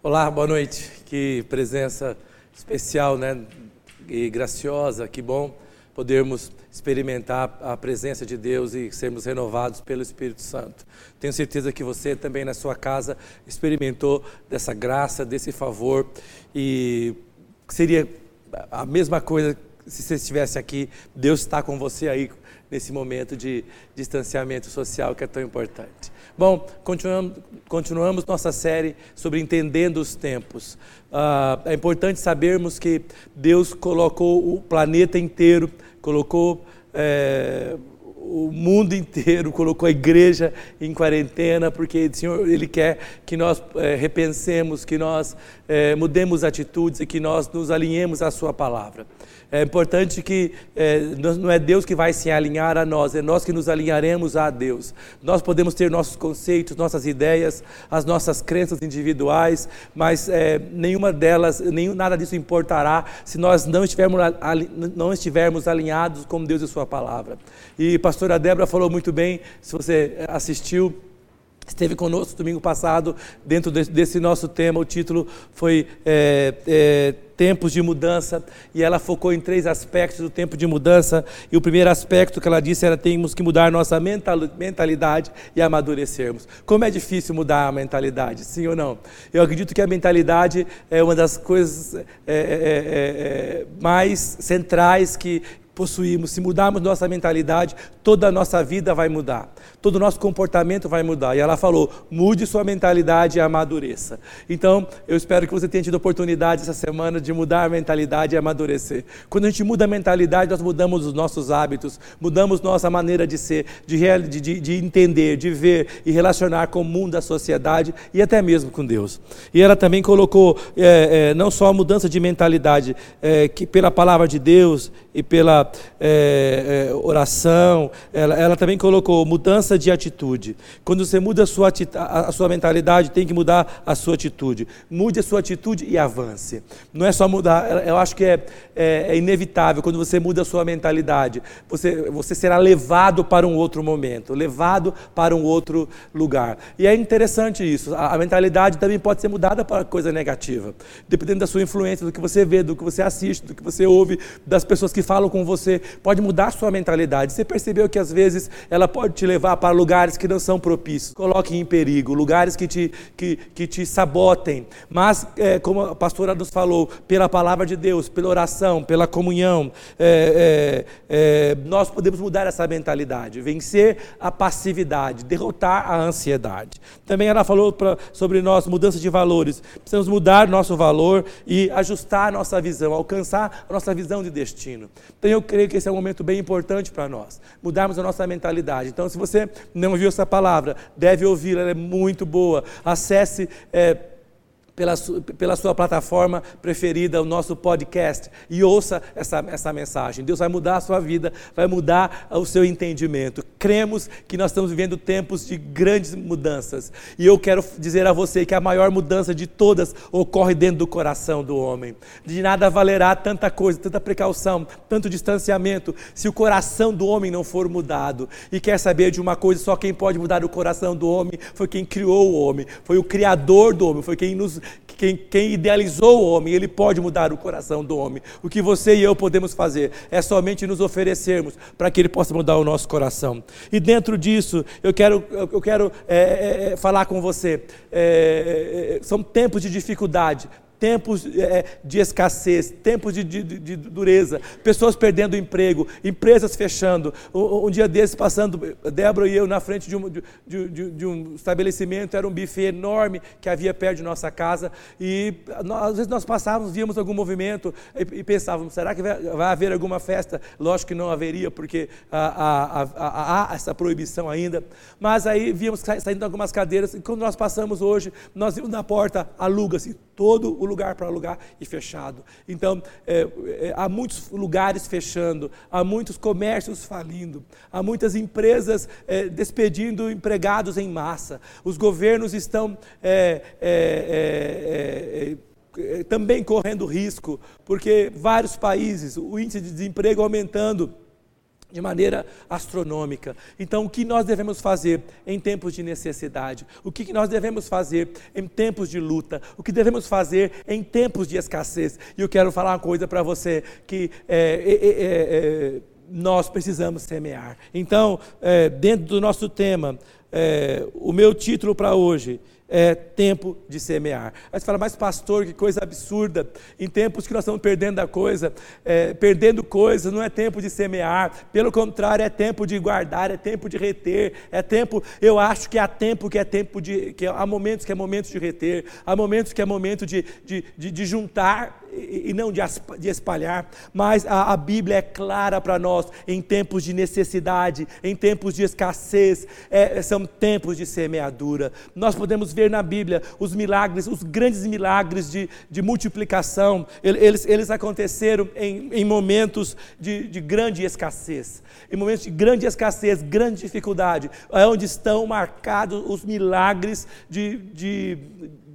Olá, boa noite. Que presença especial, né? E graciosa, que bom podermos experimentar a presença de Deus e sermos renovados pelo Espírito Santo. Tenho certeza que você também na sua casa experimentou dessa graça, desse favor e seria a mesma coisa se você estivesse aqui. Deus está com você aí nesse momento de distanciamento social que é tão importante. Bom, continuamos, continuamos nossa série sobre entendendo os tempos. Ah, é importante sabermos que Deus colocou o planeta inteiro, colocou é, o mundo inteiro, colocou a igreja em quarentena, porque Senhor Ele quer que nós é, repensemos, que nós é, mudemos atitudes e que nós nos alinhemos à Sua palavra. É importante que é, não é Deus que vai se alinhar a nós, é nós que nos alinharemos a Deus. Nós podemos ter nossos conceitos, nossas ideias, as nossas crenças individuais, mas é, nenhuma delas, nenhum, nada disso importará se nós não estivermos, não estivermos alinhados com Deus e Sua palavra. E a pastora Débora falou muito bem, se você assistiu, esteve conosco domingo passado, dentro desse nosso tema, o título foi é, é, Tempos de Mudança, e ela focou em três aspectos do tempo de mudança, e o primeiro aspecto que ela disse era temos que mudar nossa mentalidade e amadurecermos. Como é difícil mudar a mentalidade, sim ou não? Eu acredito que a mentalidade é uma das coisas é, é, é, é mais centrais que possuímos, se mudarmos nossa mentalidade, toda a nossa vida vai mudar, todo o nosso comportamento vai mudar. E ela falou: mude sua mentalidade e amadureça. Então, eu espero que você tenha tido oportunidade essa semana de mudar a mentalidade e amadurecer. Quando a gente muda a mentalidade, nós mudamos os nossos hábitos, mudamos nossa maneira de ser, de, de, de entender, de ver e relacionar com o mundo, a sociedade e até mesmo com Deus. E ela também colocou é, é, não só a mudança de mentalidade, é, que pela palavra de Deus e pela é, é, oração, ela, ela, também colocou mudança de atitude. Quando você muda a sua, a sua mentalidade, tem que mudar a sua atitude. Mude a sua atitude e avance. Não é só mudar, eu acho que é, é, é inevitável quando você muda a sua mentalidade. Você, você será levado para um outro momento, levado para um outro lugar. E é interessante isso. A, a mentalidade também pode ser mudada para coisa negativa, dependendo da sua influência, do que você vê, do que você assiste, do que você ouve, das pessoas que falam com você pode mudar sua mentalidade. Você percebeu que às vezes ela pode te levar para lugares que não são propícios, coloque em perigo, lugares que te, que, que te sabotem. Mas, é, como a pastora nos falou, pela palavra de Deus, pela oração, pela comunhão, é, é, é nós podemos mudar essa mentalidade, vencer a passividade, derrotar a ansiedade. Também ela falou pra, sobre nós, mudança de valores. Precisamos mudar nosso valor e ajustar nossa visão, alcançar a nossa visão de destino. Então eu creio que esse é um momento bem importante para nós, mudarmos a nossa mentalidade. Então, se você não viu essa palavra, deve ouvi-la, ela é muito boa. Acesse. É, pela, pela sua plataforma preferida, o nosso podcast, e ouça essa, essa mensagem. Deus vai mudar a sua vida, vai mudar o seu entendimento. Cremos que nós estamos vivendo tempos de grandes mudanças. E eu quero dizer a você que a maior mudança de todas ocorre dentro do coração do homem. De nada valerá tanta coisa, tanta precaução, tanto distanciamento, se o coração do homem não for mudado. E quer saber de uma coisa, só quem pode mudar o coração do homem foi quem criou o homem, foi o Criador do homem, foi quem nos quem, quem idealizou o homem, ele pode mudar o coração do homem. O que você e eu podemos fazer é somente nos oferecermos para que ele possa mudar o nosso coração. E dentro disso, eu quero, eu quero é, é, é falar com você. É, é, são tempos de dificuldade, tempos é, de escassez, tempos de, de, de, dureza, pessoas perdendo emprego, empresas fechando. Um, dia desses, passando, Débora e eu na frente de um, de, um estabelecimento, era um buffet enorme que havia perto de nossa casa, e nós, às vezes nós passávamos, víamos algum movimento e, e pensávamos: será que vai, vai, haver alguma festa? Lógico que não haveria, porque há, há essa proibição ainda, mas aí víamos saindo algumas cadeiras, e quando nós passamos hoje, nós vimos na porta, aluga-se todo o lugar para lugar e fechado. Então, é, é, há muitos lugares fechando, há muitos comércios falindo, há muitas empresas é, despedindo empregados em massa. Os governos estão é, é, é, também correndo risco, porque vários países, o índice de desemprego aumentando de maneira astronômica. Então, o que nós devemos fazer em tempos de necessidade? O que nós devemos fazer em tempos de luta? O que devemos fazer em tempos de escassez? E eu quero falar uma coisa para você que é, é, é, nós precisamos semear. Então, dentro do nosso tema, o meu título para hoje é tempo de semear. Aí você fala, mas pastor, que coisa absurda. Em tempos que nós estamos perdendo a coisa, é, perdendo coisas, não é tempo de semear. Pelo contrário, é tempo de guardar, é tempo de reter, é tempo. Eu acho que há tempo que é tempo de. que há momentos que é momento de reter, há momentos que é momento de, de, de, de juntar e não de espalhar, mas a, a Bíblia é clara para nós em tempos de necessidade, em tempos de escassez, é, são tempos de semeadura. Nós podemos ver na Bíblia os milagres, os grandes milagres de, de multiplicação, eles, eles aconteceram em, em momentos de, de grande escassez, em momentos de grande escassez, grande dificuldade, é onde estão marcados os milagres de, de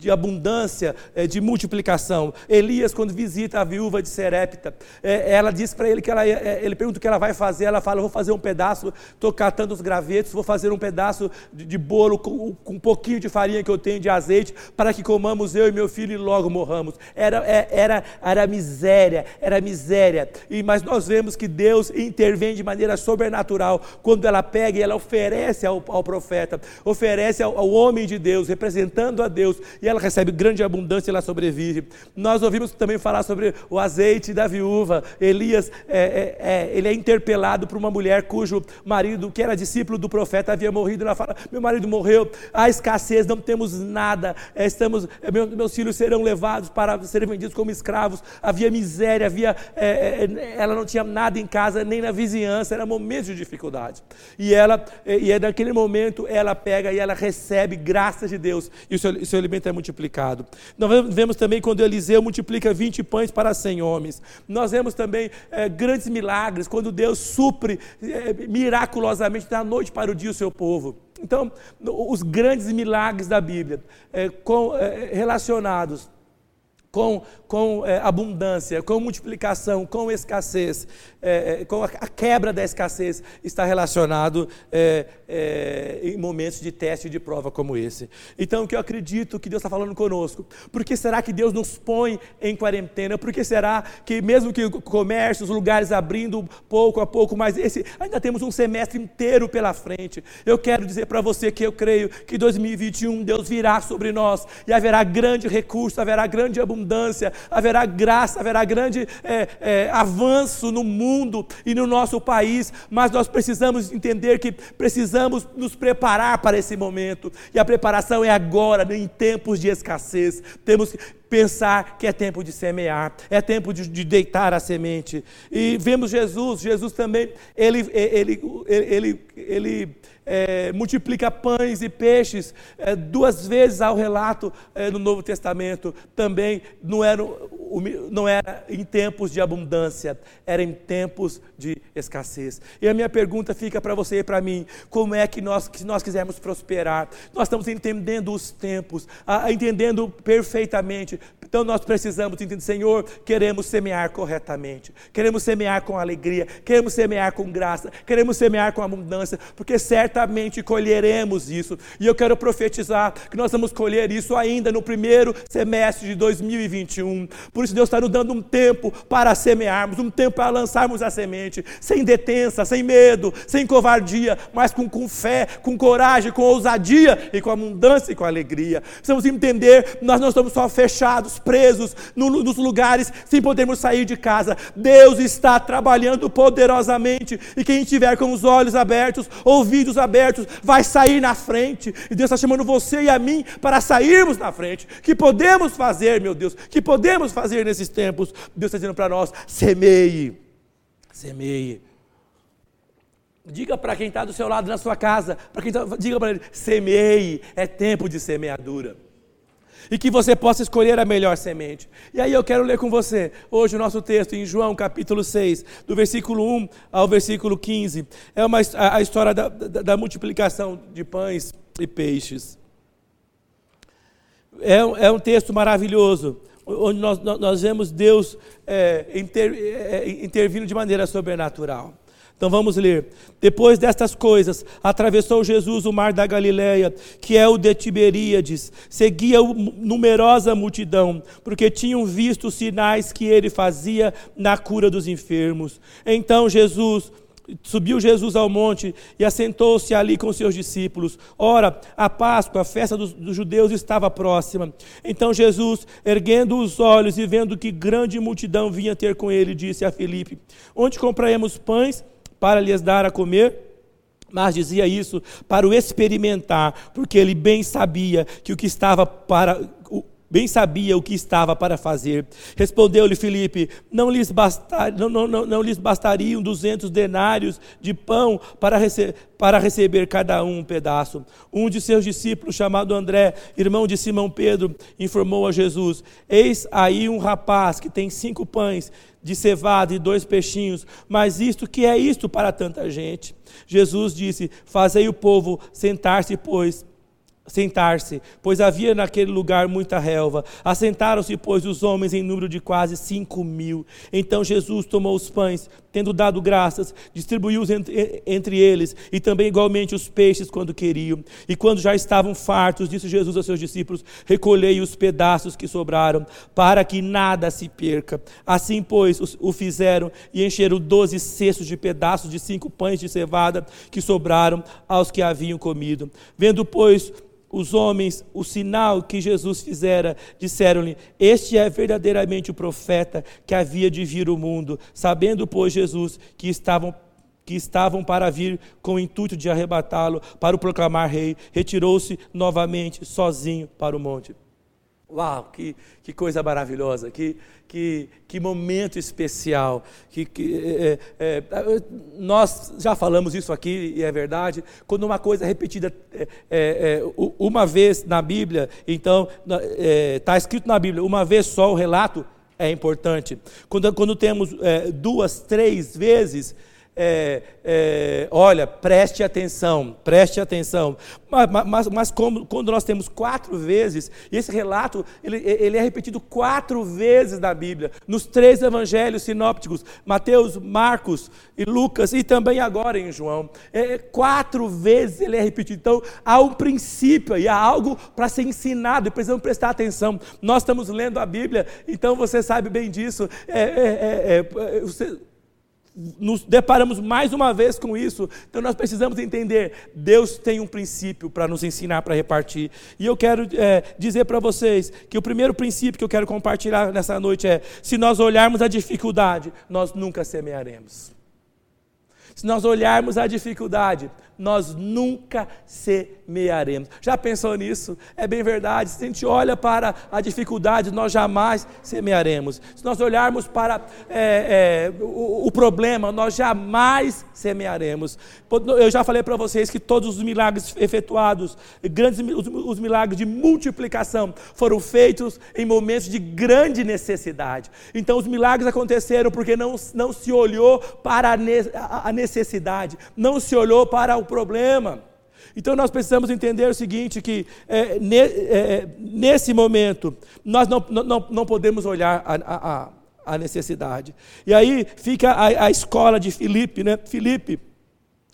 de abundância, é, de multiplicação. Elias, quando visita a viúva de Serepta, é, ela diz para ele que ela, é, ele pergunta o que ela vai fazer, ela fala, vou fazer um pedaço, estou catando os gravetos, vou fazer um pedaço de, de bolo com, com, um pouquinho de farinha que eu tenho de azeite, para que comamos eu e meu filho e logo morramos. Era, era, era miséria, era miséria. E, mas nós vemos que Deus intervém de maneira sobrenatural, quando ela pega e ela oferece ao, ao profeta, oferece ao, ao homem de Deus, representando a Deus, e ela recebe grande abundância e ela sobrevive. Nós ouvimos também falar sobre o azeite da viúva. Elias, é, é, é, ele é interpelado por uma mulher cujo marido, que era discípulo do profeta, havia morrido. Ela fala: Meu marido morreu, há escassez, não temos nada, é, estamos, é, meus filhos serão levados para serem vendidos como escravos. Havia miséria, havia, é, ela não tinha nada em casa, nem na vizinhança, era momento de dificuldade. E ela, e é naquele momento, ela pega e ela recebe graças de Deus, e o seu, o seu alimento é muito multiplicado. Nós vemos também quando Eliseu multiplica 20 pães para 100 homens. Nós vemos também é, grandes milagres, quando Deus supre é, miraculosamente da noite para o dia o seu povo. Então, os grandes milagres da Bíblia, é, com, relacionados com, com é, abundância, com multiplicação, com escassez, é, com a, a, quebra da escassez, está relacionado é, em momentos de teste e de prova como esse. Então, o que eu acredito que Deus está falando conosco, por que será que Deus nos põe em quarentena? Por que será que, mesmo que o comércio, os lugares abrindo pouco a pouco, mas esse, ainda temos um semestre inteiro pela frente? Eu quero dizer para você que eu creio que 2021 Deus virá sobre nós e haverá grande recurso, haverá grande abundância abundância, haverá graça, haverá grande é, é, avanço no mundo e no nosso país, mas nós precisamos entender que precisamos nos preparar para esse momento, e a preparação é agora, em tempos de escassez. Temos que pensar que é tempo de semear, é tempo de, de, deitar a semente. E vemos Jesus, Jesus também, ele, ele, ele, ele, é, multiplica pães e peixes é, duas vezes ao relato é, no Novo Testamento. Também não era, não era em tempos de abundância, era em tempos de escassez. E a minha pergunta fica para você e para mim: como é que nós, se nós quisermos prosperar, nós estamos entendendo os tempos, entendendo perfeitamente. Então nós precisamos entender, Senhor, queremos semear corretamente, queremos semear com alegria, queremos semear com graça, queremos semear com abundância, porque certamente colheremos isso. E eu quero profetizar que nós vamos colher isso ainda no primeiro semestre de 2021. Por isso, Deus está nos dando um tempo para semearmos, um tempo para lançarmos a semente, sem detença, sem medo, sem covardia, mas com, com fé, com coragem, com ousadia e com abundância e com alegria. Precisamos entender, nós não estamos só fechados, presos no, nos lugares, sem podermos sair de casa. Deus está trabalhando poderosamente e quem estiver com os olhos abertos, ouvidos abertos, vai sair na frente. E Deus está chamando você e a mim para sairmos na frente. Que podemos fazer, meu Deus, que podemos fazer nesses tempos. Deus está dizendo para nós: semeie, semeie. Diga para quem está do seu lado na sua casa, para quem tá, diga para ele: semeie, é tempo de semeadura e que você possa escolher a melhor semente. E aí eu quero ler com você hoje o nosso texto em João capítulo 6, do versículo 1 ao versículo 15. É uma, a, a história da, da, da, multiplicação de pães e peixes. É, é um texto maravilhoso, onde nós, nós vemos Deus é, inter, é, intervindo de maneira sobrenatural. Então vamos ler. Depois destas coisas, atravessou Jesus o mar da Galileia, que é o de Tiberíades. Seguia numerosa multidão, porque tinham visto os sinais que ele fazia na cura dos enfermos. Então Jesus Subiu Jesus ao monte e assentou-se ali com seus discípulos. Ora, a Páscoa, a festa dos, dos, judeus, estava próxima. Então Jesus, erguendo os olhos e vendo que grande multidão vinha ter com ele, disse a Filipe: Onde compraremos pães para lhes dar a comer? Mas dizia isso para o experimentar, porque ele bem sabia que o que estava para bem sabia o que estava para fazer. Respondeu-lhe Filipe: não lhes, bastar, não, não, não, não lhes bastariam duzentos denários de pão para, rece para receber cada um um pedaço. Um de seus discípulos, chamado André, irmão de Simão Pedro, informou a Jesus: Eis aí um rapaz que tem cinco pães de cevada e dois peixinhos, mas isto que é isto para tanta gente? Jesus disse: Fazei o povo sentar-se, pois sentar-se, pois havia naquele lugar muita relva. Assentaram-se, pois, os homens em número de quase cinco mil. Então Jesus tomou os pães, tendo dado graças, distribuiu-os entre, eles, e também igualmente os peixes quando queriam. E quando já estavam fartos, disse Jesus aos seus discípulos: Recolhei os pedaços que sobraram, para que nada se perca. Assim, pois, o fizeram e encheram doze cestos de pedaços de cinco pães de cevada que sobraram aos que haviam comido. Vendo, pois, os homens o sinal que Jesus fizera, disseram-lhe: Este é verdadeiramente o profeta que havia de vir ao mundo. Sabendo, pois, Jesus que estavam que estavam para vir com o intuito de arrebatá-lo para o proclamar rei, retirou-se novamente sozinho para o monte. Uau, que, que coisa maravilhosa, que, que, que momento especial. Que, que é, é, é nós já falamos isso aqui, e é verdade, quando uma coisa é repetida é, é, é uma vez na Bíblia, então está escrito na Bíblia, uma vez só o relato é importante. Quando, quando temos duas, três vezes, é, é, olha, preste atenção, preste atenção. Mas, mas, mas como, quando nós temos quatro vezes, e esse relato ele, ele, é repetido quatro vezes na Bíblia, nos três evangelhos sinópticos, Mateus, Marcos e Lucas, e também agora em João. É, quatro vezes ele é repetido. Então, há um princípio e há algo para ser ensinado, e precisamos prestar atenção. Nós estamos lendo a Bíblia, então você sabe bem disso. É, é, é, é você, nos deparamos mais uma vez com isso. Então nós precisamos entender: Deus tem um princípio para nos ensinar para repartir. E eu quero é, dizer para vocês que o primeiro princípio que eu quero compartilhar nessa noite é: se nós olharmos a dificuldade, nós nunca semearemos. Se nós olharmos a dificuldade, nós nunca semearemos. Já pensou nisso? É bem verdade. Se a gente olha para a dificuldade, nós jamais semearemos. Se nós olharmos para é, é, o, o, problema, nós jamais semearemos. Eu já falei para vocês que todos os milagres efetuados, grandes, os, os milagres de multiplicação, foram feitos em momentos de grande necessidade. Então, os milagres aconteceram porque não, não se olhou para a necessidade, não se olhou para o problema. Então nós precisamos entender o seguinte: que é, ne, é, nesse momento nós não, não, não podemos olhar a, a, a necessidade. E aí fica a, a escola de Filipe, né? Filipe.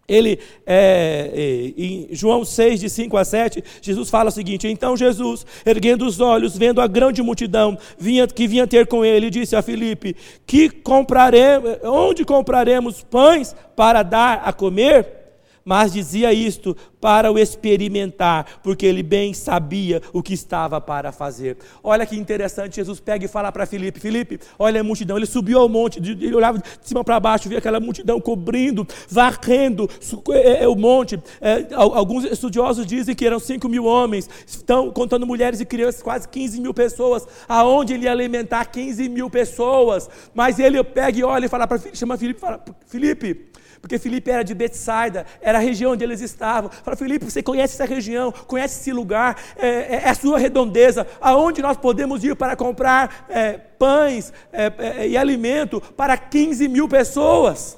Ele, é, é em João 6, de 5 a 7, Jesus fala o seguinte: Então Jesus, erguendo os olhos, vendo a grande multidão vinha, que vinha ter com ele, disse a Filipe: que compraremos, Onde compraremos pães para dar a comer? Mas dizia isto para o experimentar, porque ele bem sabia o que estava para fazer. Olha que interessante, Jesus pega e fala para Filipe: Filipe, olha a multidão. Ele subiu ao monte, ele olhava de cima para baixo, via aquela multidão cobrindo, varrendo é, é, o monte. É, alguns estudiosos dizem que eram 5 mil homens, estão contando mulheres e crianças, quase 15 mil pessoas. Aonde ele ia alimentar 15 mil pessoas? Mas ele pega e olha e fala para chama Filipe, fala: Filipe, porque Filipe era de Betsaida, era a região onde eles estavam. Fala, Filipe, você conhece essa região, conhece esse lugar, é, é, é a sua redondeza, aonde nós podemos ir para comprar é, pães é, é, e alimento para 15 mil pessoas.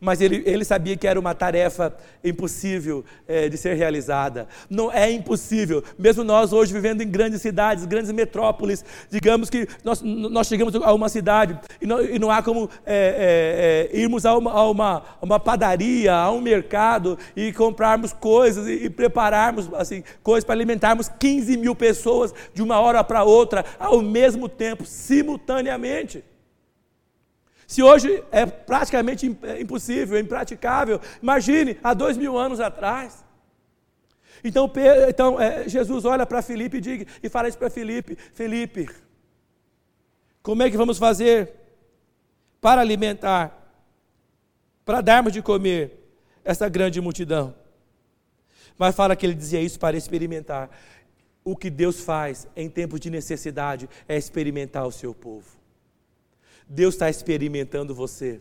Mas ele, ele sabia que era uma tarefa impossível é, de ser realizada. Não é impossível, mesmo nós hoje vivendo em grandes cidades, grandes metrópoles, digamos que nós, nós chegamos a uma cidade e não, e não há como é, é, irmos a uma, a, uma, uma, padaria, a um mercado e comprarmos coisas e, e prepararmos assim, coisas para alimentarmos 15 mil pessoas de uma hora para outra, ao mesmo tempo, simultaneamente. Se hoje é praticamente é impossível, impraticável, imagine há dois mil anos atrás. Então, então é, Jesus olha para Felipe e, diga, e fala isso para Felipe: Felipe, como é que vamos fazer para alimentar, para darmos de comer essa grande multidão? Mas fala que ele dizia isso para experimentar. O que Deus faz em tempos de necessidade é experimentar o seu povo. Deus está experimentando você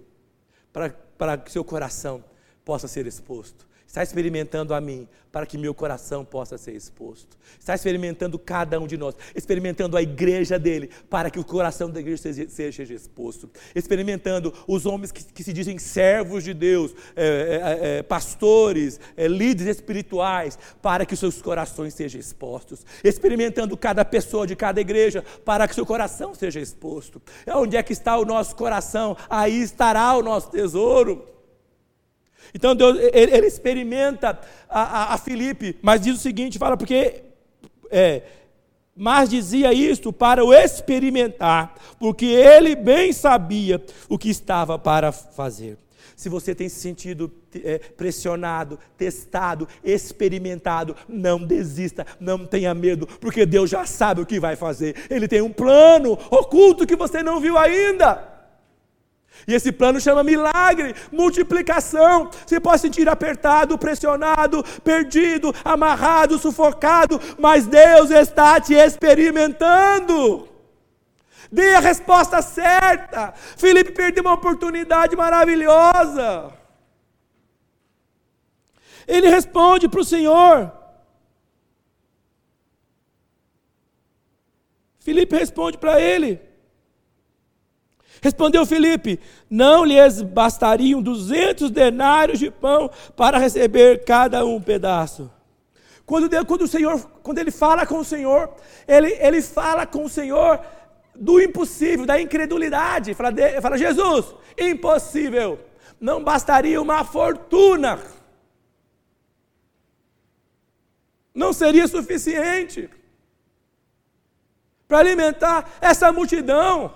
para que seu coração possa ser exposto está experimentando a mim, para que meu coração possa ser exposto. Está experimentando cada um de nós, experimentando a igreja dele, para que o coração da igreja seja, exposto. Experimentando os homens que, que, se dizem servos de Deus, é, é, é, pastores, é, líderes espirituais, para que os seus corações sejam expostos. Experimentando cada pessoa de cada igreja, para que seu coração seja exposto. Onde é que está o nosso coração? Aí estará o nosso tesouro. Então Deus, ele, ele experimenta a, a, a, Filipe, mas diz o seguinte: fala, porque. É, mas dizia isto para o experimentar, porque ele bem sabia o que estava para fazer. Se você tem se sentido é, pressionado, testado, experimentado, não desista, não tenha medo, porque Deus já sabe o que vai fazer. Ele tem um plano oculto que você não viu ainda. E esse plano chama milagre, multiplicação. Você pode se sentir apertado, pressionado, perdido, amarrado, sufocado, mas Deus está te experimentando. Dê a resposta certa. Felipe perdeu uma oportunidade maravilhosa. Ele responde para o Senhor. Felipe responde para ele. Respondeu Felipe: Não lhes bastariam duzentos denários de pão para receber cada um pedaço. Quando, Deus, quando o Senhor, quando ele fala com o Senhor, ele, ele fala com o Senhor do impossível, da incredulidade. Fala, fala Jesus, impossível. Não bastaria uma fortuna. Não seria suficiente para alimentar essa multidão.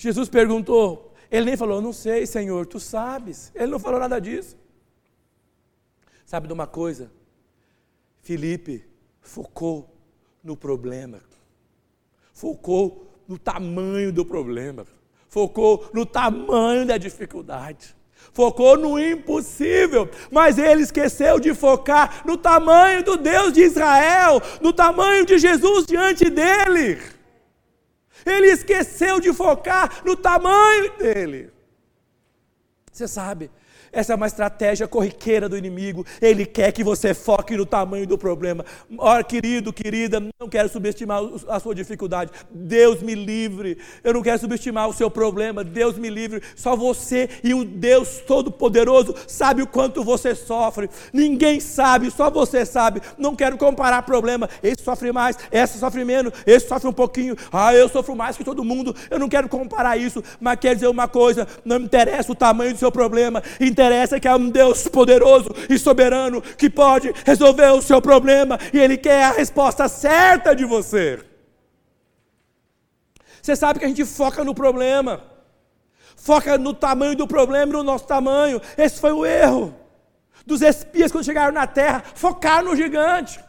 Jesus perguntou, ele nem falou, não sei, Senhor, tu sabes. Ele não falou nada disso. Sabe de uma coisa? Felipe focou no problema, focou no tamanho do problema, focou no tamanho da dificuldade, focou no impossível, mas ele esqueceu de focar no tamanho do Deus de Israel, no tamanho de Jesus diante dele. Ele esqueceu de focar no tamanho dele. Você sabe, essa é uma estratégia corriqueira do inimigo. Ele quer que você foque no tamanho do problema. Ora, querido, querida, não quero subestimar a sua dificuldade. Deus me livre. Eu não quero subestimar o seu problema. Deus me livre. Só você e o Deus Todo-Poderoso sabe o quanto você sofre. Ninguém sabe, só você sabe. Não quero comparar problema. Esse sofre mais, essa sofre menos, esse sofre um pouquinho. Ah, eu sofro mais que todo mundo. Eu não quero comparar isso, mas quero dizer uma coisa: não me interessa o tamanho do seu problema. Interessa que é um Deus poderoso e soberano que pode resolver o seu problema e Ele quer a resposta certa de você. Você sabe que a gente foca no problema, foca no tamanho do problema e no nosso tamanho. Esse foi o erro dos espias quando chegaram na terra, focar no gigante.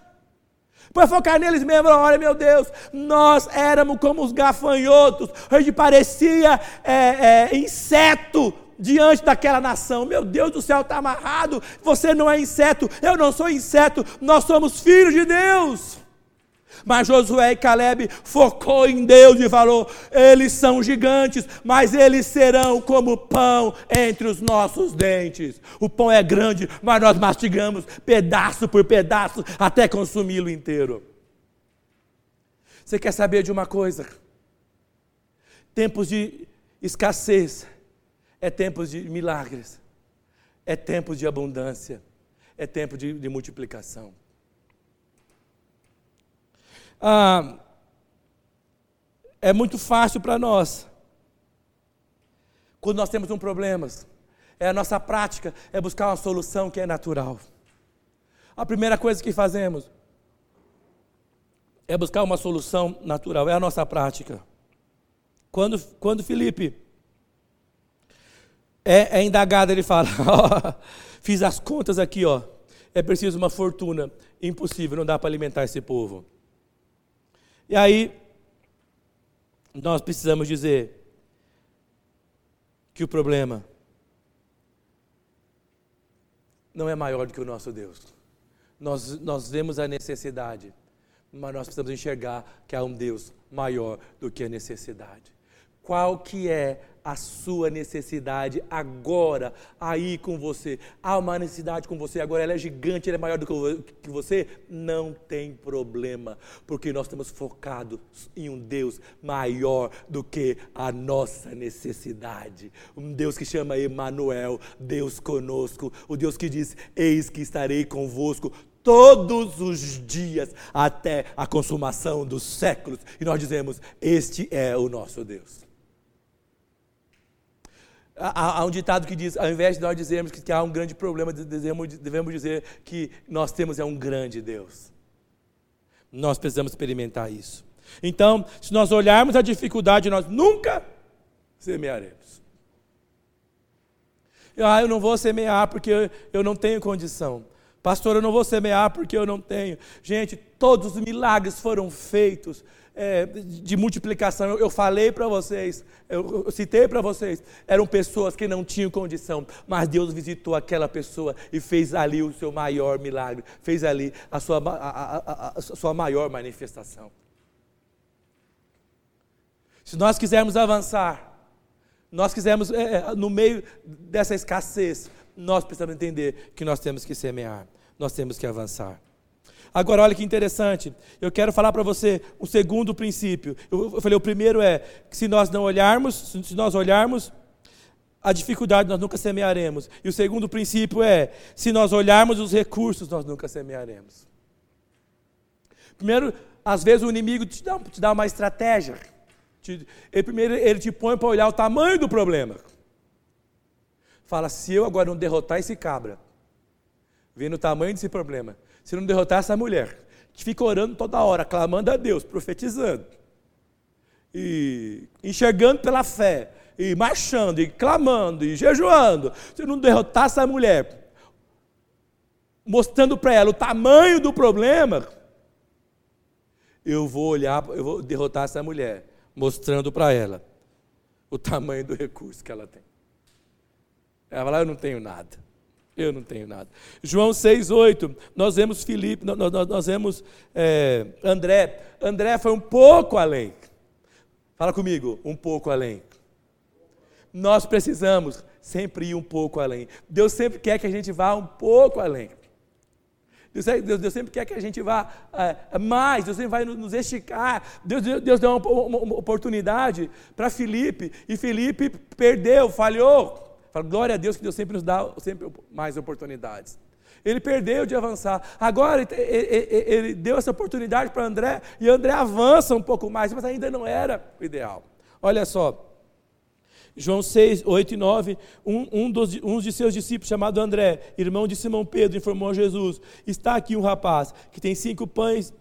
Para focar neles mesmos, olha meu Deus, nós éramos como os gafanhotos, a gente parecia é, é, inseto diante daquela nação. Meu Deus do céu, está amarrado. Você não é inseto, eu não sou inseto, nós somos filhos de Deus. Mas Josué e Caleb focou em Deus e falou: eles são gigantes, mas eles serão como pão entre os nossos dentes. O pão é grande, mas nós mastigamos pedaço por pedaço até consumi-lo inteiro. Você quer saber de uma coisa? Tempos de escassez É tempo de milagres. É tempo de abundância. É tempo de, de multiplicação. Ah, é muito fácil para nós. Quando nós temos um problema, é a nossa prática, é buscar uma solução que é natural. A primeira coisa que fazemos é buscar uma solução natural, é a nossa prática. Quando, quando Felipe é, é indagado, ele fala: fiz as contas aqui, ó. É preciso uma fortuna, impossível, não dá para alimentar esse povo. E aí, nós precisamos dizer que o problema não é maior do que o nosso Deus. Nós, nós vemos a necessidade, mas nós precisamos enxergar que há um Deus maior do que a necessidade. Qual que é a sua necessidade agora aí com você. Há uma necessidade com você agora, ela é gigante, ela é maior do que você. Não tem problema, porque nós estamos focados em um Deus maior do que a nossa necessidade. Um Deus que chama Emanuel, Deus conosco, o Deus que diz: Eis que estarei convosco todos os dias até a consumação dos séculos. E nós dizemos: Este é o nosso Deus. Há, há, um ditado que diz, ao invés de nós dizermos que, que há um grande problema, devemos, devemos dizer que nós temos é um grande Deus. Nós precisamos experimentar isso. Então, se nós olharmos a dificuldade, nós nunca semearemos. Ah, eu não vou semear porque eu, eu não tenho condição. Pastor, eu não vou semear porque eu não tenho. Gente, todos os milagres foram feitos é, de multiplicação. Eu, eu falei para vocês, eu, eu citei para vocês, eram pessoas que não tinham condição, mas Deus visitou aquela pessoa e fez ali o seu maior milagre, fez ali a sua, a, a, a sua maior manifestação. Se nós quisermos avançar, nós quisermos, é, é no meio dessa escassez, nós precisamos entender que nós temos que semear, nós temos que avançar. Agora, olha que interessante. Eu quero falar para você o segundo princípio. Eu, falei, o primeiro é que se nós não olharmos, se nós olharmos a dificuldade, nós nunca semearemos. E o segundo princípio é, se nós olharmos os recursos, nós nunca semearemos. Primeiro, às vezes o inimigo te dá, te dá uma estratégia. Te, ele, primeiro ele te põe para olhar o tamanho do problema. Fala, se eu agora não derrotar esse cabra, vendo o tamanho desse problema, se não derrotar essa mulher, que fica orando toda hora, clamando a Deus, profetizando, e enxergando pela fé, e marchando, e clamando, e jejuando, se não derrotar essa mulher, mostrando para ela o tamanho do problema, eu vou olhar, eu vou derrotar essa mulher, mostrando para ela o tamanho do recurso que ela tem. Ela fala, eu não tenho nada. Eu não tenho nada. João 6,8, nós vemos Filipe, nós, nós, nós vemos é, André. André foi um pouco além. Fala comigo, um pouco além. Nós precisamos sempre ir um pouco além. Deus sempre quer que a gente vá um pouco além. Deus, Deus, Deus sempre quer que a gente vá é, mais, Deus sempre vai nos esticar. Deus, Deus, deu uma, uma, uma oportunidade para Filipe, e Filipe perdeu, falhou. Fala, glória a Deus que Deus sempre nos dá sempre mais oportunidades. Ele perdeu de avançar. Agora ele, ele, ele deu essa oportunidade para André e André avança um pouco mais, mas ainda não era o ideal. Olha só, João 6, 8 e 9, um, um, dos, um de seus discípulos, chamado André, irmão de Simão Pedro, informou a Jesus: Está aqui um rapaz que tem cinco pães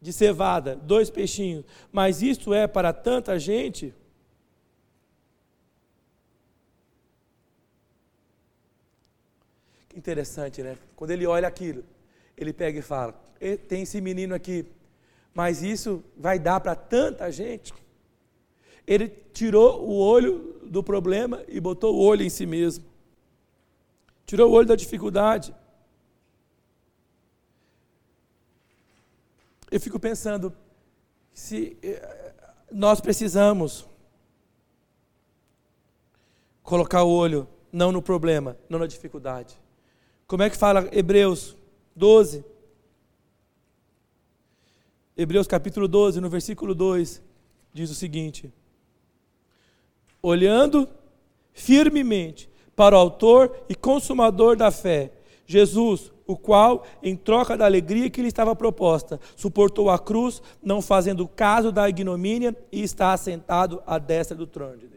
de cevada, dois peixinhos, mas isto é para tanta gente? Interessante, né? Quando ele olha aquilo, ele pega e fala: tem esse menino aqui, mas isso vai dar para tanta gente. Ele tirou o olho do problema e botou o olho em si mesmo. Tirou o olho da dificuldade. Eu fico pensando, se eh, nós precisamos colocar o olho não no problema, não na dificuldade. Como é que fala Hebreus 12? Hebreus capítulo 12, no versículo 2, diz o seguinte: Olhando firmemente para o Autor e Consumador da fé, Jesus, o qual, em troca da alegria que lhe estava proposta, suportou a cruz, não fazendo caso da ignomínia, e está assentado à destra do trono de Deus.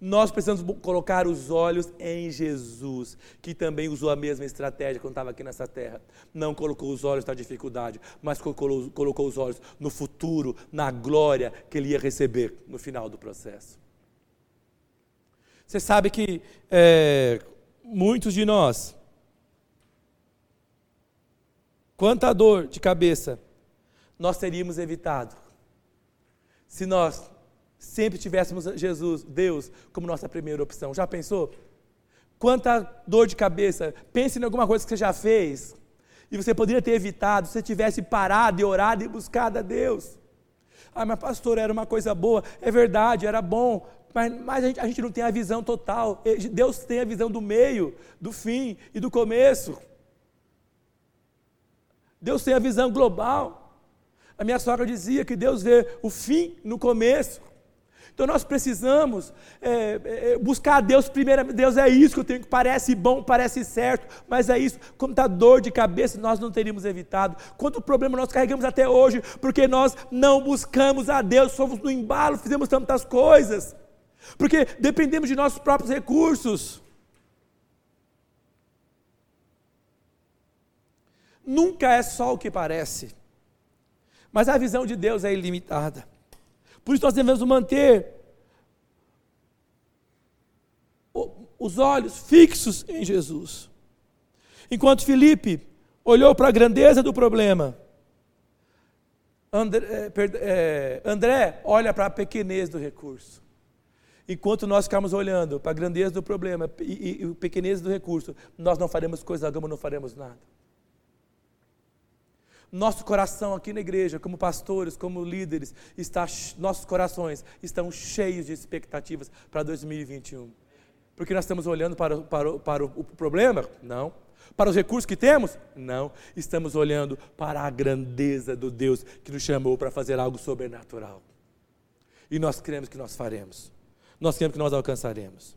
Nós precisamos colocar os olhos em Jesus, que também usou a mesma estratégia quando estava aqui nessa terra. Não colocou os olhos na dificuldade, mas colocou, os olhos no futuro, na glória que ele ia receber no final do processo. Você sabe que é, muitos de nós, quanta dor de cabeça nós teríamos evitado se nós sempre tivéssemos Jesus, Deus, como nossa primeira opção. Já pensou? Quanta dor de cabeça. Pense em alguma coisa que você já fez e você poderia ter evitado se você tivesse parado e orado e buscado a Deus. Ah, mas pastor, era uma coisa boa. É verdade, era bom. Mas, mas a, gente, a gente não tem a visão total. Deus tem a visão do meio, do fim e do começo. Deus tem a visão global. A minha sogra dizia que Deus vê o fim no começo. Então nós precisamos é, é, buscar a Deus primeiro. Deus é isso que eu tenho, que parece bom, parece certo, mas é isso. Quanta dor de cabeça nós não teríamos evitado. Quanto problema nós carregamos até hoje, porque nós não buscamos a Deus, fomos no embalo, fizemos tantas coisas. Porque dependemos de nossos próprios recursos. Nunca é só o que parece. Mas a visão de Deus é ilimitada. Por isso nós devemos manter os olhos fixos em Jesus. Enquanto Felipe olhou para a grandeza do problema, André, é, André olha para a pequenez do recurso. Enquanto nós ficarmos olhando para a grandeza do problema e, e, e pequenez do recurso, nós não faremos coisa alguma, não faremos nada. Nosso coração aqui na igreja, como pastores, como líderes, está, nossos corações estão cheios de expectativas para 2021. Porque nós estamos olhando para, para, para o, o problema? Não. Para os recursos que temos? Não. Estamos olhando para a grandeza do Deus que nos chamou para fazer algo sobrenatural. E nós cremos que nós faremos. Nós cremos que nós alcançaremos.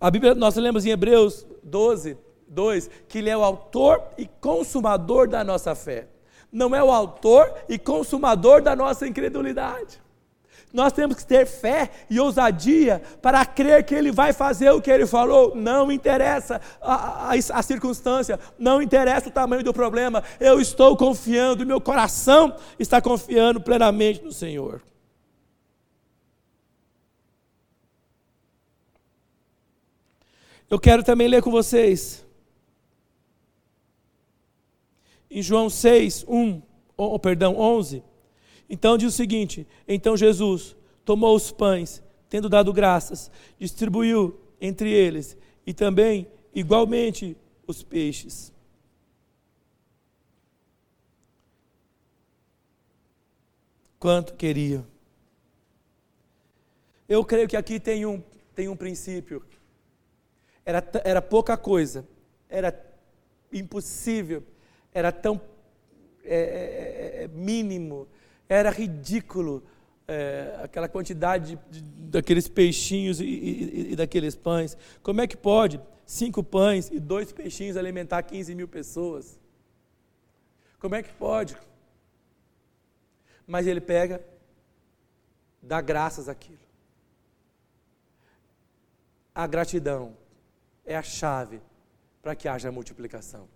A Bíblia, nós lemos em Hebreus 12, 2, que Ele é o autor e consumador da nossa fé. Não é o autor e consumador da nossa incredulidade. Nós temos que ter fé e ousadia para crer que Ele vai fazer o que Ele falou. Não interessa a, a, a, circunstância, não interessa o tamanho do problema. Eu estou confiando, meu coração está confiando plenamente no Senhor. Eu quero também ler com vocês em João 6, 1, ou, perdão, 11. Então diz o seguinte: Então Jesus tomou os pães, tendo dado graças, distribuiu entre eles, e também, igualmente, os peixes. Quanto queria. Eu creio que aqui tem um, tem um princípio. Era, era pouca coisa, era impossível era tão é, é, é, é, mínimo, era ridículo é, aquela quantidade de, de, daqueles peixinhos e, e, e, daqueles pães. Como é que pode cinco pães e dois peixinhos alimentar 15 mil pessoas? Como é que pode? Mas ele pega, dá graças àquilo. A gratidão é a chave para que haja multiplicação.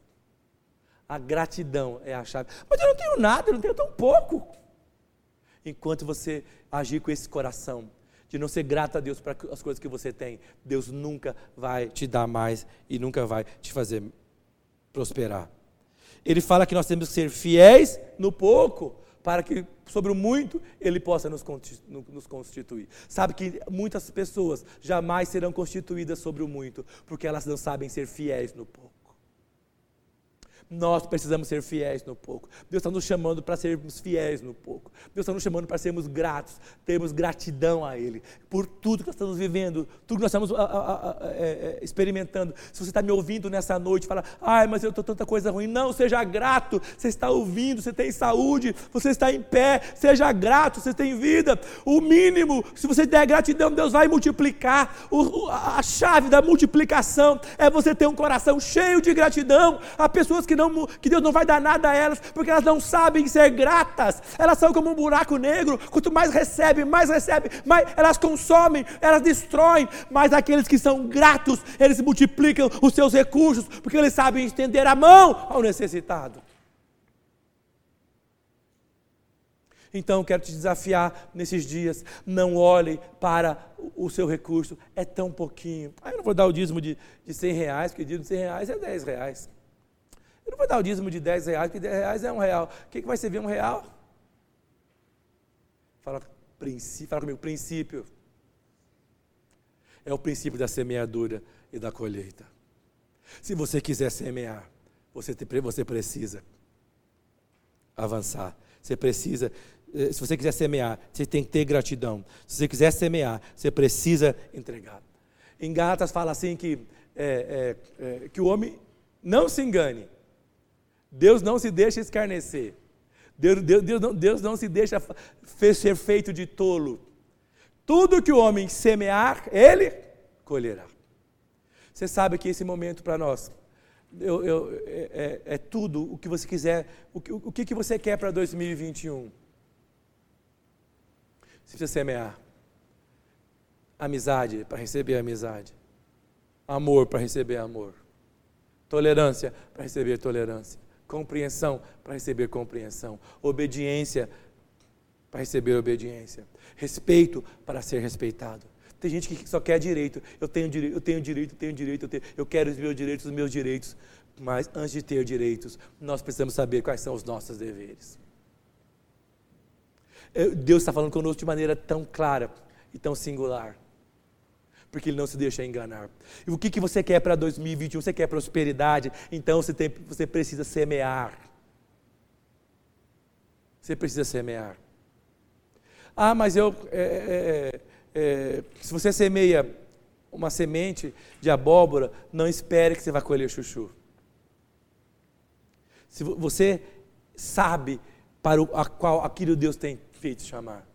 A gratidão é a chave. Mas eu não tenho nada, eu não tenho tão pouco. Enquanto você agir com esse coração, de não ser grato a Deus para as coisas que você tem, Deus nunca vai te dar mais e nunca vai te fazer prosperar. Ele fala que nós temos que ser fiéis no pouco, para que sobre o muito Ele possa nos constituir. Sabe que muitas pessoas jamais serão constituídas sobre o muito, porque elas não sabem ser fiéis no pouco. Nós precisamos ser fiéis no pouco. Deus está nos chamando para sermos fiéis no pouco. Deus está nos chamando para sermos gratos, termos gratidão a Ele por tudo que nós estamos vivendo, tudo que nós estamos a, a, a, experimentando. Se você está me ouvindo nessa noite, fala, ai, mas eu estou tanta coisa ruim. Não, seja grato. Você está ouvindo, você tem saúde, você está em pé. Seja grato, você tem vida. O mínimo, se você der gratidão, Deus vai multiplicar. O, a chave da multiplicação é você ter um coração cheio de gratidão. Há pessoas que não, que Deus não vai dar nada a elas, porque elas não sabem ser gratas. Elas são como um buraco negro. Quanto mais recebe, mais recebe, mais elas consomem, elas destroem. Mas aqueles que são gratos, eles multiplicam os seus recursos, porque eles sabem estender a mão ao necessitado. Então, quero te desafiar nesses dias. Não olhe para o seu recurso, é tão pouquinho. Ah, eu não vou dar o dízimo de, de 100 reais, porque o dízimo de 100 reais é 10 reais. Eu não vou dar o dízimo de 10 reais, porque 10 reais é um real. O que, que vai servir um real? Fala, princípio, fala comigo, princípio. É o princípio da semeadura e da colheita. Se você quiser semear, você, te, você precisa avançar. Você precisa, eh, se você quiser semear, você tem que ter gratidão. Se você quiser semear, você precisa entregar. Em Gálatas fala assim que, é, é, é, que o homem não se engane. Deus não se deixa escarnecer. Deus, Deus, Deus, não, Deus não se deixa ser feito de tolo. Tudo que o homem semear, ele colherá. Você sabe que esse momento para nós eu, eu, é, é, é, tudo o que você quiser. O que, o que você quer para 2021? Você precisa semear. Amizade para receber amizade. Amor para receber amor. Tolerância para receber tolerância compreensão para receber compreensão, obediência para receber obediência, respeito para ser respeitado. Tem gente que só quer direito. Eu tenho direito, eu tenho direito, eu tenho direito, eu, tenho, eu quero os meus direitos, os meus direitos. Mas antes de ter direitos, nós precisamos saber quais são os nossos deveres. Deus está falando conosco de maneira tão clara e tão singular porque ele não se deixa enganar. E o que, que você quer para 2021? Você quer prosperidade? Então você, tem, você precisa semear. Você precisa semear. Ah, mas eu. É, é, é, se você semeia uma semente de abóbora, não espere que você vai colher chuchu. Se você sabe para o, a qual aquilo Deus tem feito chamar.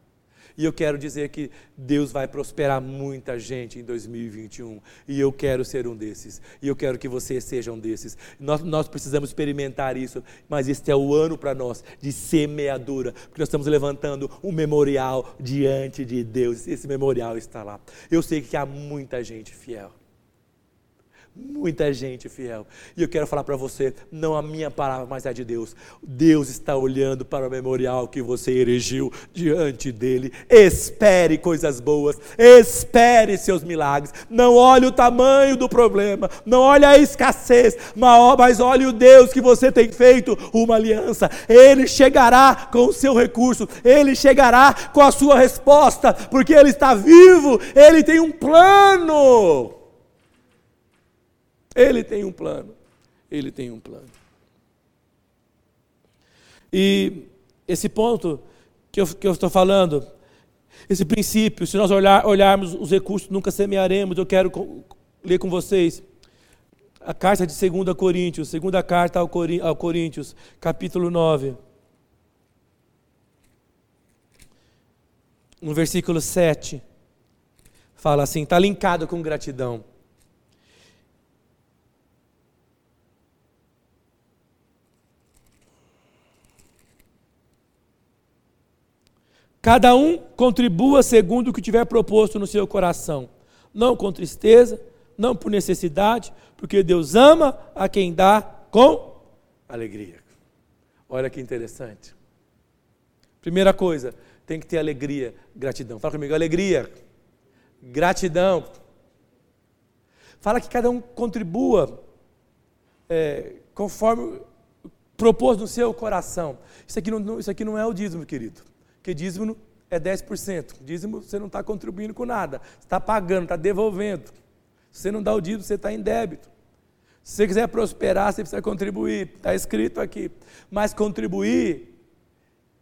E eu quero dizer que Deus vai prosperar muita gente em 2021. E eu quero ser um desses. E eu quero que você seja um desses. Nós, nós precisamos experimentar isso. Mas este é o ano para nós de semeadura. Porque nós estamos levantando um memorial diante de Deus. Esse memorial está lá. Eu sei que há muita gente fiel. Muita gente fiel. E eu quero falar para você, não a minha palavra, mas a de Deus. Deus está olhando para o memorial que você erigiu diante dele. Espere coisas boas, espere seus milagres. Não olhe o tamanho do problema, não olhe a escassez, mas olhe o Deus que você tem feito uma aliança. Ele chegará com o seu recurso, ele chegará com a sua resposta, porque ele está vivo, ele tem um plano. Ele tem um plano. Ele tem um plano. E esse ponto que eu, que eu estou falando, esse princípio, se nós olhar, olharmos os recursos, nunca semearemos. Eu quero ler com vocês a carta de 2 Coríntios, segunda carta ao, ao Coríntios, capítulo 9. No versículo 7, fala assim: está linkado com gratidão. Cada um contribua segundo o que tiver proposto no seu coração, não com tristeza, não por necessidade, porque Deus ama a quem dá com alegria. Olha que interessante. Primeira coisa, tem que ter alegria, gratidão. Fala comigo, alegria, gratidão. Fala que cada um contribua é, conforme propôs no seu coração. Isso aqui não, isso aqui não é o dízimo, querido. Porque dízimo é 10%. Dízimo você não está contribuindo com nada. Você está pagando, está devolvendo. Se você não dá o dízimo, você está em débito. Se você quiser prosperar, você precisa contribuir. Está escrito aqui. Mas contribuir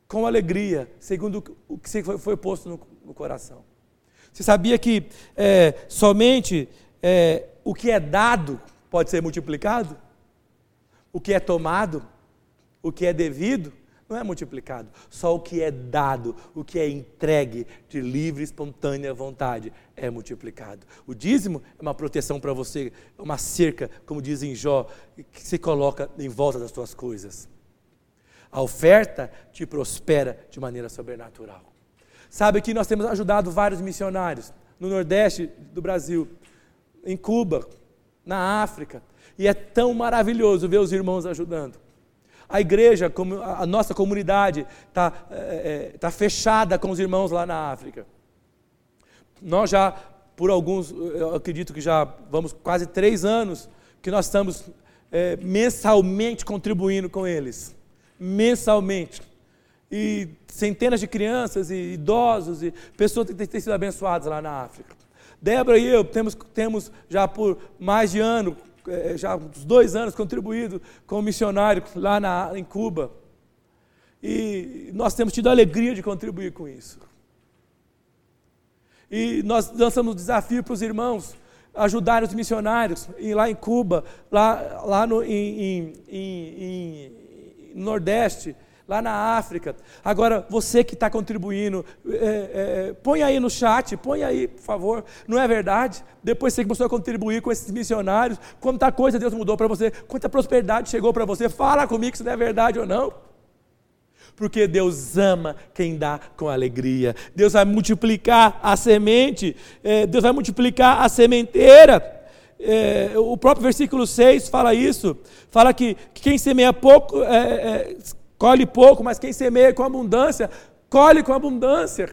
com alegria, segundo o que foi, posto no, no, coração. Você sabia que é, somente é, o que é dado pode ser multiplicado? O que é tomado, o que é devido, não é multiplicado. Só o que é dado, o que é entregue de livre espontânea vontade é multiplicado. O dízimo é uma proteção para você, é uma cerca, como diz em Jó, que se coloca em volta das suas coisas. A oferta te prospera de maneira sobrenatural. Sabe que nós temos ajudado vários missionários no Nordeste do Brasil, em Cuba, na África, e é tão maravilhoso ver os irmãos ajudando. A igreja, a nossa comunidade, está é, é, tá fechada com os irmãos lá na África. Nós já, por alguns, eu acredito que já vamos quase três anos, que nós estamos é, mensalmente contribuindo com eles. Mensalmente. E centenas de crianças e idosos e pessoas têm sido abençoadas lá na África. Débora e eu temos, temos já por mais de ano é, já uns dois anos contribuído como missionário lá na, em Cuba. E nós temos tido a alegria de contribuir com isso. E nós lançamos desafio para os irmãos ajudarem os missionários e lá em Cuba, lá, lá no em, em, em, em Nordeste, lá na África. Agora, você que está contribuindo, é, é, põe aí no chat, põe aí, por favor. Não é verdade? Depois você começou a contribuir com esses missionários, quanta coisa Deus mudou para você, quanta prosperidade chegou para você. Fala comigo se não é verdade ou não. Porque Deus ama quem dá com alegria. Deus vai multiplicar a semente, é, Deus vai multiplicar a sementeira. É, o próprio versículo 6 fala isso. Fala que, que quem semeia pouco é, é, colhe pouco, mas quem semeia com abundância, colhe com abundância.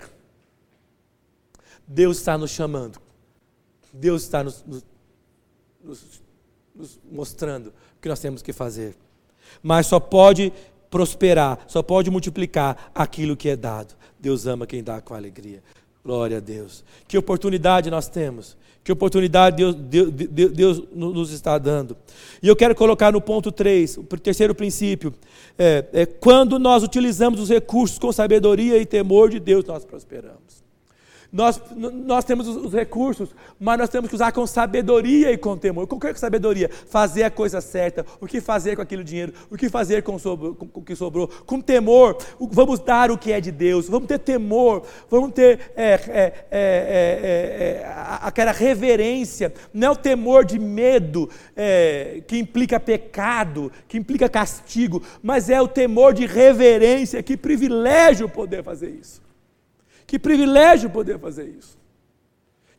Deus está nos chamando. Deus está nos, nos, nos, mostrando o que nós temos que fazer. Mas só pode prosperar, só pode multiplicar aquilo que é dado. Deus ama quem dá com alegria. Glória a Deus. Que oportunidade nós temos que oportunidade Deus, Deus, Deus, nos está dando. E eu quero colocar no ponto 3, o terceiro princípio. É, é, quando nós utilizamos os recursos com sabedoria e temor de Deus, nós prosperamos. Nós, nós temos os recursos, mas nós temos que usar com sabedoria e com temor. O que é sabedoria? Fazer a coisa certa. O que fazer com aquele dinheiro? O que fazer com, o com o que sobrou? Com temor, vamos dar o que é de Deus. Vamos ter temor. Vamos ter é, é, é, aquela reverência. Não é o temor de medo que implica pecado, que implica castigo, mas é o temor de reverência. Que privilégio poder fazer isso. Que privilégio poder fazer isso.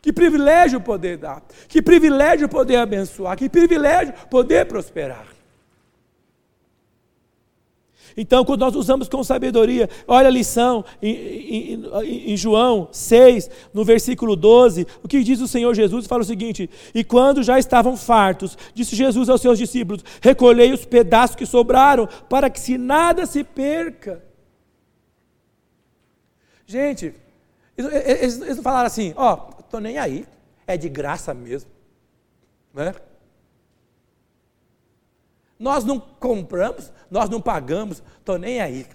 Que privilégio poder dar. Que privilégio poder abençoar. Que privilégio poder prosperar. Então, quando nós usamos com sabedoria, olha a lição em, em, em, João 6, no versículo 12, o que diz o Senhor Jesus? Fala o seguinte: E quando já estavam fartos, disse Jesus aos seus discípulos: Recolhei os pedaços que sobraram, para que se nada se perca. Gente, eles, eles não falaram assim, ó, oh, estou nem aí, é de graça mesmo. Né? Nós não compramos, nós não pagamos, estou nem aí.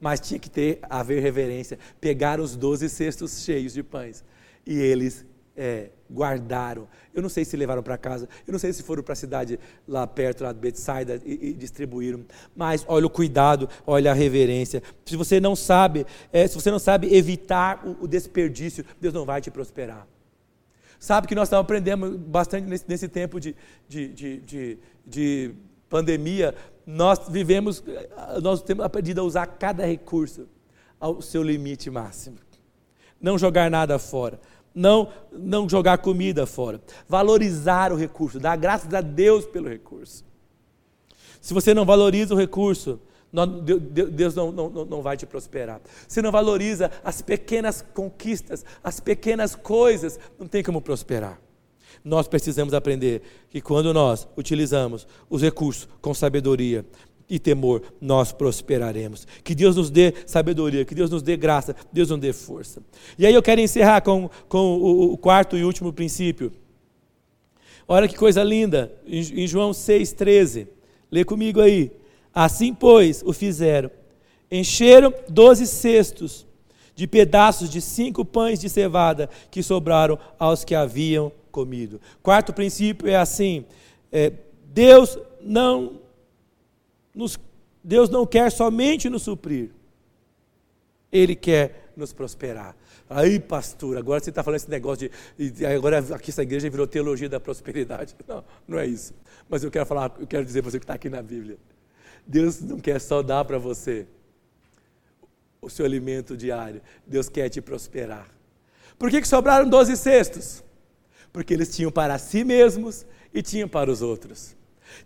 Mas tinha que ter, haver reverência. Pegaram os doze cestos cheios de pães e eles é, guardaram. Eu não sei se levaram para casa, eu não sei se foram para a cidade lá perto, lá de Betsaida, e, e, distribuíram. Mas olha o cuidado, olha a reverência. Se você não sabe, é, se você não sabe evitar o, o, desperdício, Deus não vai te prosperar. Sabe que nós aprendendo bastante nesse, nesse tempo de, de, de, de, de pandemia. Nós vivemos, nós temos aprendido a usar cada recurso ao seu limite máximo. Não jogar nada fora não, não jogar comida fora. Valorizar o recurso, dar graças a Deus pelo recurso. Se você não valoriza o recurso, Deus não, não, não vai te prosperar. Se não valoriza as pequenas conquistas, as pequenas coisas, não tem como prosperar. Nós precisamos aprender que quando nós utilizamos os recursos com sabedoria, e temor, nós prosperaremos. Que Deus nos dê sabedoria, que Deus nos dê graça, Deus nos dê força. E aí eu quero encerrar com, com o, o quarto e último princípio. Olha que coisa linda, em João 6,13. Lê comigo aí. Assim, pois, o fizeram. Encheram doze cestos de pedaços de cinco pães de cevada que sobraram aos que haviam comido. Quarto princípio é assim: é, Deus não nos, Deus não quer somente nos suprir, Ele quer nos prosperar. Aí, pastor, agora você está falando esse negócio de. Agora aqui essa igreja virou teologia da prosperidade. Não, não é isso. Mas eu quero falar, eu quero dizer para você que está aqui na Bíblia. Deus não quer só dar para você o seu alimento diário. Deus quer te prosperar. Por que, que sobraram 12 cestos? Porque eles tinham para si mesmos e tinham para os outros.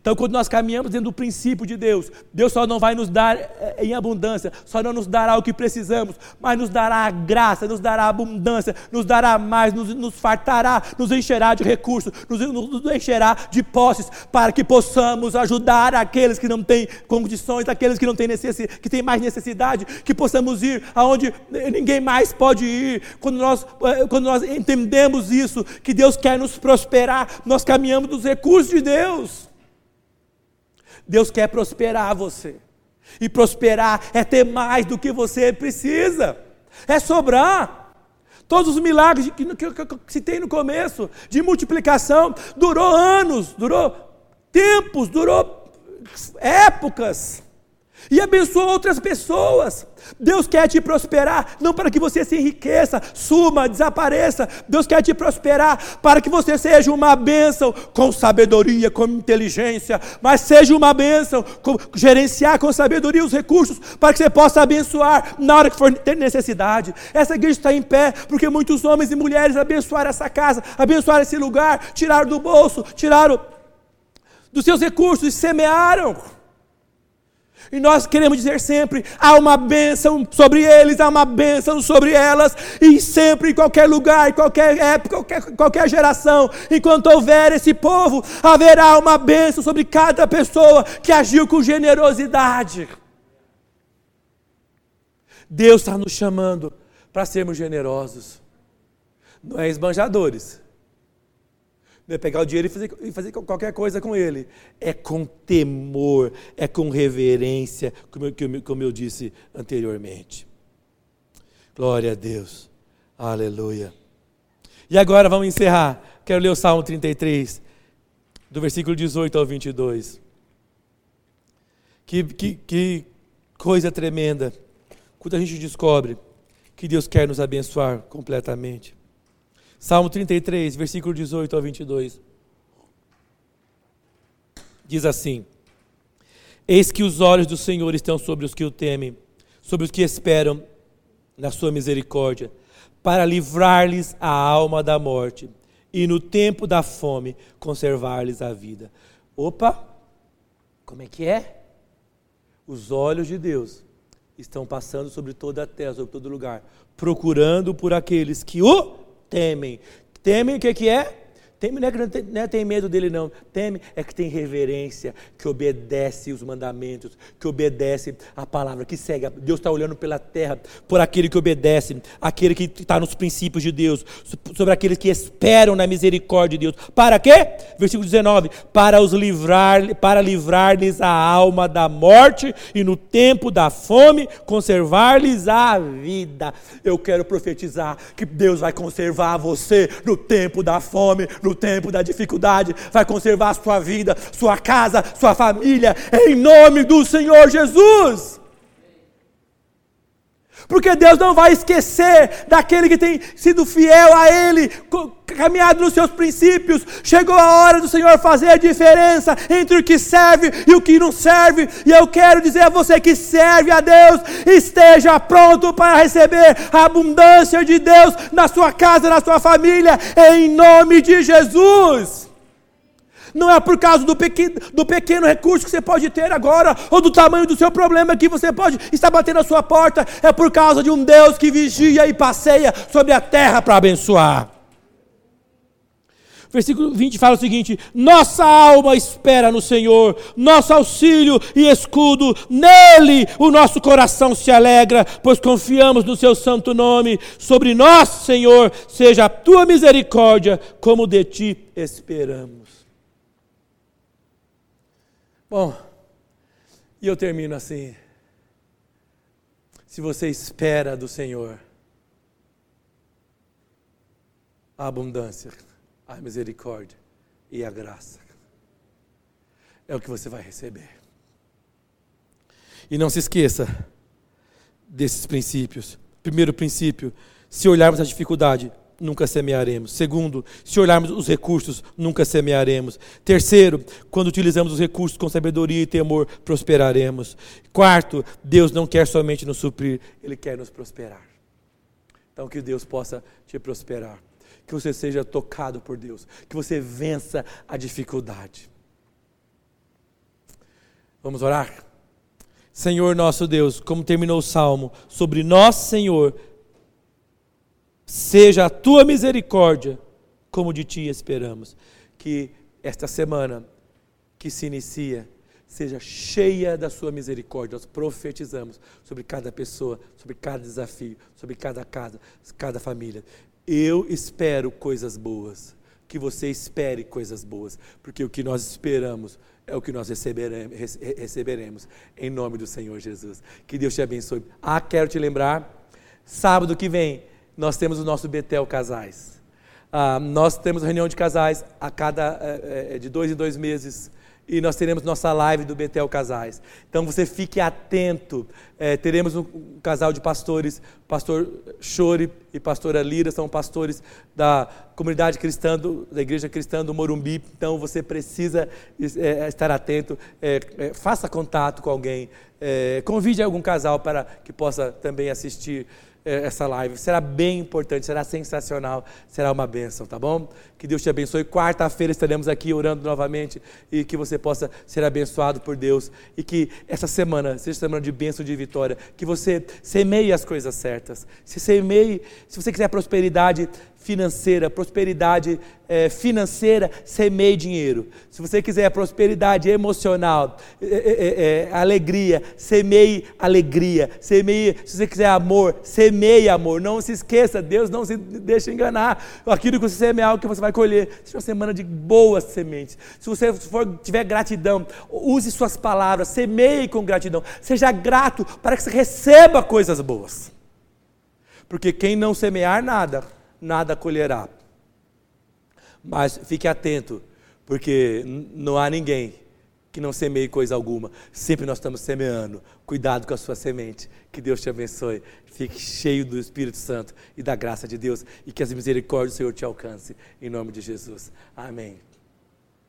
Então, quando nós caminhamos dentro do princípio de Deus, Deus só não vai nos dar eh, em abundância, só não nos dará o que precisamos, mas nos dará a graça, nos dará a abundância, nos dará mais, nos, nos fartará, nos encherá de recursos, nos, nos, encherá de posses, para que possamos ajudar aqueles que não têm condições, aqueles que não têm necessidade, que têm mais necessidade, que possamos ir aonde ninguém mais pode ir. Quando nós, eh, quando nós entendemos isso, que Deus quer nos prosperar, nós caminhamos dos recursos de Deus. Deus quer prosperar você. E prosperar é ter mais do que você precisa, é sobrar. Todos os milagres que, que, que se tem no começo, de multiplicação, durou anos, durou tempos, durou épocas e abençoa outras pessoas. Deus quer te prosperar, não para que você se enriqueça, suma, desapareça. Deus quer te prosperar para que você seja uma bênção com sabedoria, com inteligência, mas seja uma bênção, com, gerenciar com sabedoria os recursos para que você possa abençoar na hora que for ter necessidade. Essa igreja está em pé porque muitos homens e mulheres abençoaram essa casa, abençoaram esse lugar, tiraram do bolso, tiraram dos seus recursos e semearam. E nós queremos dizer sempre: há uma bênção sobre eles, há uma bênção sobre elas, e sempre, em qualquer lugar, em qualquer época, qualquer, qualquer geração, enquanto houver esse povo, haverá uma bênção sobre cada pessoa que agiu com generosidade. Deus está nos chamando para sermos generosos, não é esbanjadores não é pegar o dinheiro e fazer, e fazer qualquer coisa com ele. É com temor, é com reverência, como eu, como eu disse anteriormente. Glória a Deus. Aleluia. E agora vamos encerrar. Quero ler o Salmo 33, do versículo 18 ao 22. Que, que, que coisa tremenda. Quando a gente descobre que Deus quer nos abençoar completamente. Salmo 33, versículo 18 ao 22. Diz assim: Eis que os olhos do Senhor estão sobre os que o temem, sobre os que esperam na sua misericórdia, para livrar-lhes a alma da morte e no tempo da fome conservar-lhes a vida. Opa! Como é que é? Os olhos de Deus estão passando sobre toda a terra, sobre todo lugar, procurando por aqueles que o temem. Temem o que, que é? Teme não é que não tem, não é, tem medo dele, não. Teme é que tem reverência, que obedece os mandamentos, que obedece a palavra, que segue. Deus está olhando pela terra, por aquele que obedece, aquele que está nos princípios de Deus, sobre aqueles que esperam na misericórdia de Deus. Para quê? Versículo 19: para os livrar, para livrar-lhes a alma da morte e no tempo da fome conservar-lhes a vida. Eu quero profetizar que Deus vai conservar você no tempo da fome, no no tempo da dificuldade, vai conservar a sua vida, sua casa, sua família, em nome do Senhor Jesus. Porque Deus não vai esquecer daquele que tem sido fiel a Ele, caminhado nos seus princípios. Chegou a hora do Senhor fazer a diferença entre o que serve e o que não serve. E eu quero dizer a você que serve a Deus, esteja pronto para receber a abundância de Deus na sua casa, na sua família, em nome de Jesus. Não é por causa do pequeno, do pequeno recurso que você pode ter agora, ou do tamanho do seu problema que você pode estar batendo a sua porta, é por causa de um Deus que vigia e passeia sobre a terra para abençoar. Versículo 20 fala o seguinte: Nossa alma espera no Senhor, nosso auxílio e escudo, nele o nosso coração se alegra, pois confiamos no seu santo nome. Sobre nós, Senhor, seja a tua misericórdia, como de ti esperamos. Bom, e eu termino assim. Se você espera do Senhor, a abundância a misericórdia e a graça. É o que você vai receber. E não se esqueça desses princípios. Primeiro princípio: se olharmos a dificuldade, nunca semearemos. Segundo, se olharmos os recursos, nunca semearemos. Terceiro, quando utilizamos os recursos com sabedoria e temor, prosperaremos. Quarto, Deus não quer somente nos suprir, Ele quer nos prosperar. Então, que Deus possa te prosperar que você seja tocado por Deus, que você vença a dificuldade. Vamos orar? Senhor nosso Deus, como terminou o salmo, sobre nós, Senhor, seja a tua misericórdia, como de ti esperamos. Que esta semana que se inicia, seja cheia da sua misericórdia. Nós profetizamos sobre cada pessoa, sobre cada desafio, sobre cada casa, cada família. Eu espero coisas boas. Que você espere coisas boas, porque o que nós esperamos é o que nós receberemos, receberemos em nome do Senhor Jesus. Que Deus te abençoe. Ah, quero te lembrar, sábado que vem nós temos o nosso Betel Casais. Ah, nós temos reunião de casais a cada é, de dois em dois meses e nós teremos nossa live do Betel Casais. Então você fique atento. É, teremos um, casal de pastores, pastor Chore e pastora Lira, são pastores da comunidade cristã, do, da igreja cristã do Morumbi. Então você precisa é, estar atento. É, faça contato com alguém. Convide algum casal para que possa também assistir essa live. Será bem importante, será sensacional, será uma bênção, tá bom? Que Deus te abençoe. Quarta-feira estaremos aqui orando novamente e que você possa ser abençoado por Deus e que essa semana seja semana de bênção de vitória. Que você semeie as coisas certas. Se semeie, se você quiser prosperidade, financeira, prosperidade é, financeira, semeie dinheiro. Se você quiser prosperidade emocional, é, é, alegria, semeie alegria. Semeie, se você quiser amor, semeie amor. Não se esqueça, Deus não se deixa enganar. Aquilo que você semear, o que você vai colher. Seja uma semana de boas sementes. Se você for, tiver gratidão, use suas palavras, semeie com gratidão. Seja grato para que você receba coisas boas. Porque quem não semear nada, nada colherá. Mas fique atento, porque não há ninguém que não semeie coisa alguma. Sempre nós estamos semeando. Cuidado com a sua semente. Que Deus te abençoe. Fique cheio do Espírito Santo e da graça de Deus e que as misericórdias do Senhor te alcance. Em nome de Jesus. Amém.